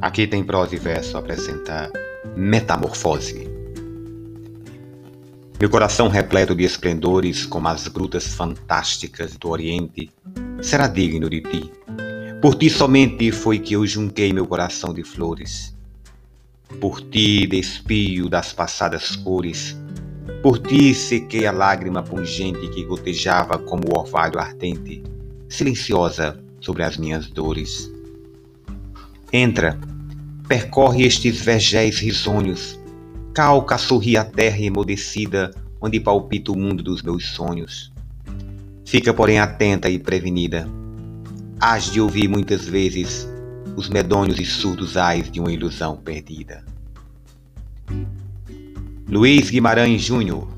Aqui tem prosa e verso apresenta Metamorfose. Meu coração repleto de esplendores, como as grutas fantásticas do Oriente, será digno de ti. Por ti somente foi que eu junquei meu coração de flores. Por ti despio das passadas cores. Por ti sequei a lágrima pungente que gotejava como o orvalho ardente, silenciosa sobre as minhas dores. Entra, percorre estes vergéis risonhos, calca, sorri a terra emudecida, onde palpita o mundo dos meus sonhos. Fica, porém, atenta e prevenida. Hás de ouvir muitas vezes os medonhos e surdos ais de uma ilusão perdida. Luiz Guimarães Júnior